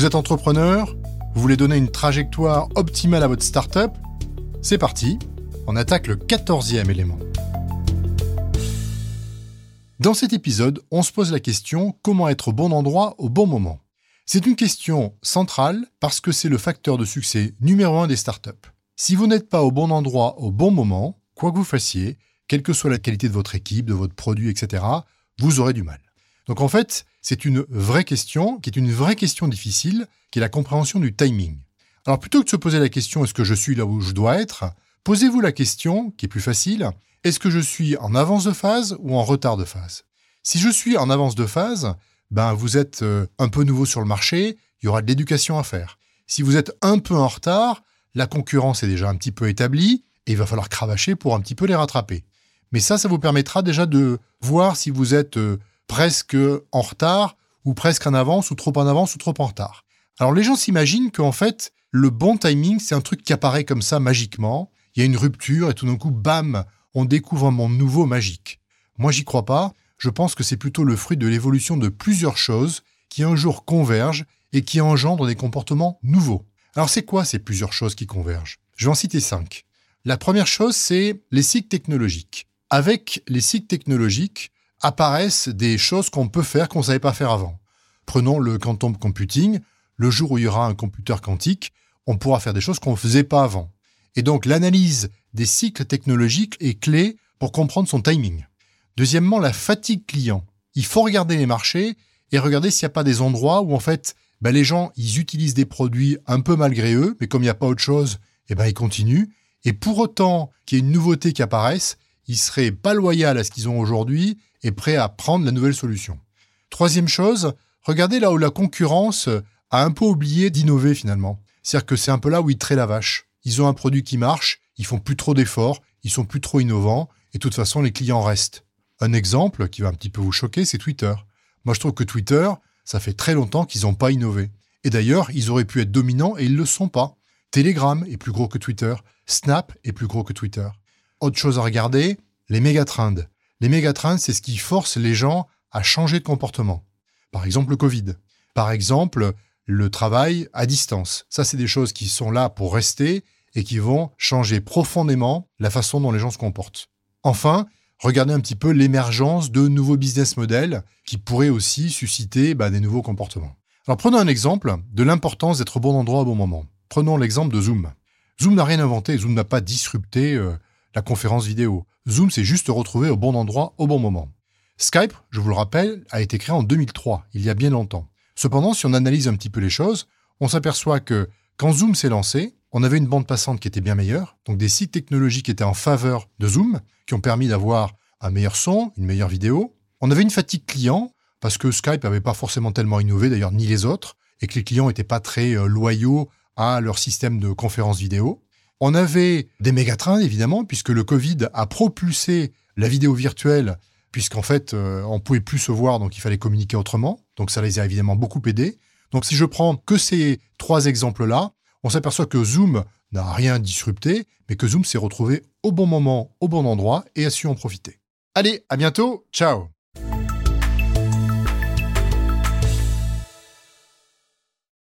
Vous êtes entrepreneur Vous voulez donner une trajectoire optimale à votre startup C'est parti, on attaque le quatorzième élément. Dans cet épisode, on se pose la question comment être au bon endroit au bon moment? C'est une question centrale parce que c'est le facteur de succès numéro un des startups. Si vous n'êtes pas au bon endroit au bon moment, quoi que vous fassiez, quelle que soit la qualité de votre équipe, de votre produit, etc., vous aurez du mal. Donc en fait, c'est une vraie question, qui est une vraie question difficile, qui est la compréhension du timing. Alors plutôt que de se poser la question est-ce que je suis là où je dois être, posez-vous la question, qui est plus facile, est-ce que je suis en avance de phase ou en retard de phase? Si je suis en avance de phase, ben vous êtes euh, un peu nouveau sur le marché, il y aura de l'éducation à faire. Si vous êtes un peu en retard, la concurrence est déjà un petit peu établie et il va falloir cravacher pour un petit peu les rattraper. Mais ça, ça vous permettra déjà de voir si vous êtes euh, presque en retard ou presque en avance ou trop en avance ou trop en retard. Alors les gens s'imaginent qu'en fait, le bon timing, c'est un truc qui apparaît comme ça magiquement. Il y a une rupture et tout d'un coup, bam, on découvre un monde nouveau magique. Moi, j'y crois pas. Je pense que c'est plutôt le fruit de l'évolution de plusieurs choses qui un jour convergent et qui engendrent des comportements nouveaux. Alors c'est quoi ces plusieurs choses qui convergent? Je vais en citer cinq. La première chose, c'est les cycles technologiques. Avec les cycles technologiques, apparaissent des choses qu'on peut faire qu'on ne savait pas faire avant. Prenons le quantum computing. Le jour où il y aura un computer quantique, on pourra faire des choses qu'on ne faisait pas avant. Et donc l'analyse des cycles technologiques est clé pour comprendre son timing. Deuxièmement, la fatigue client. Il faut regarder les marchés et regarder s'il n'y a pas des endroits où en fait ben, les gens ils utilisent des produits un peu malgré eux, mais comme il n'y a pas autre chose, eh ben, ils continuent. Et pour autant qu'il y ait une nouveauté qui apparaisse, ils seraient pas loyaux à ce qu'ils ont aujourd'hui et prêts à prendre la nouvelle solution. Troisième chose, regardez là où la concurrence a un peu oublié d'innover finalement. C'est-à-dire que c'est un peu là où ils traient la vache. Ils ont un produit qui marche, ils font plus trop d'efforts, ils sont plus trop innovants, et de toute façon les clients restent. Un exemple qui va un petit peu vous choquer, c'est Twitter. Moi je trouve que Twitter, ça fait très longtemps qu'ils n'ont pas innové. Et d'ailleurs, ils auraient pu être dominants et ils ne le sont pas. Telegram est plus gros que Twitter, Snap est plus gros que Twitter. Autre chose à regarder, les mégatrends. Les mégatrends, c'est ce qui force les gens à changer de comportement. Par exemple, le Covid. Par exemple, le travail à distance. Ça, c'est des choses qui sont là pour rester et qui vont changer profondément la façon dont les gens se comportent. Enfin, regardez un petit peu l'émergence de nouveaux business models qui pourraient aussi susciter bah, des nouveaux comportements. Alors prenons un exemple de l'importance d'être au bon endroit au bon moment. Prenons l'exemple de Zoom. Zoom n'a rien inventé, Zoom n'a pas disrupté euh, la conférence vidéo. Zoom s'est juste retrouvé au bon endroit au bon moment. Skype, je vous le rappelle, a été créé en 2003, il y a bien longtemps. Cependant, si on analyse un petit peu les choses, on s'aperçoit que quand Zoom s'est lancé, on avait une bande passante qui était bien meilleure, donc des sites technologiques qui étaient en faveur de Zoom, qui ont permis d'avoir un meilleur son, une meilleure vidéo. On avait une fatigue client, parce que Skype n'avait pas forcément tellement innové, d'ailleurs ni les autres, et que les clients n'étaient pas très euh, loyaux à leur système de conférence vidéo. On avait des mégatrains, évidemment, puisque le Covid a propulsé la vidéo virtuelle, puisqu'en fait, euh, on pouvait plus se voir, donc il fallait communiquer autrement. Donc ça les a évidemment beaucoup aidés. Donc si je prends que ces trois exemples-là, on s'aperçoit que Zoom n'a rien disrupté, mais que Zoom s'est retrouvé au bon moment, au bon endroit et a su en profiter. Allez, à bientôt, ciao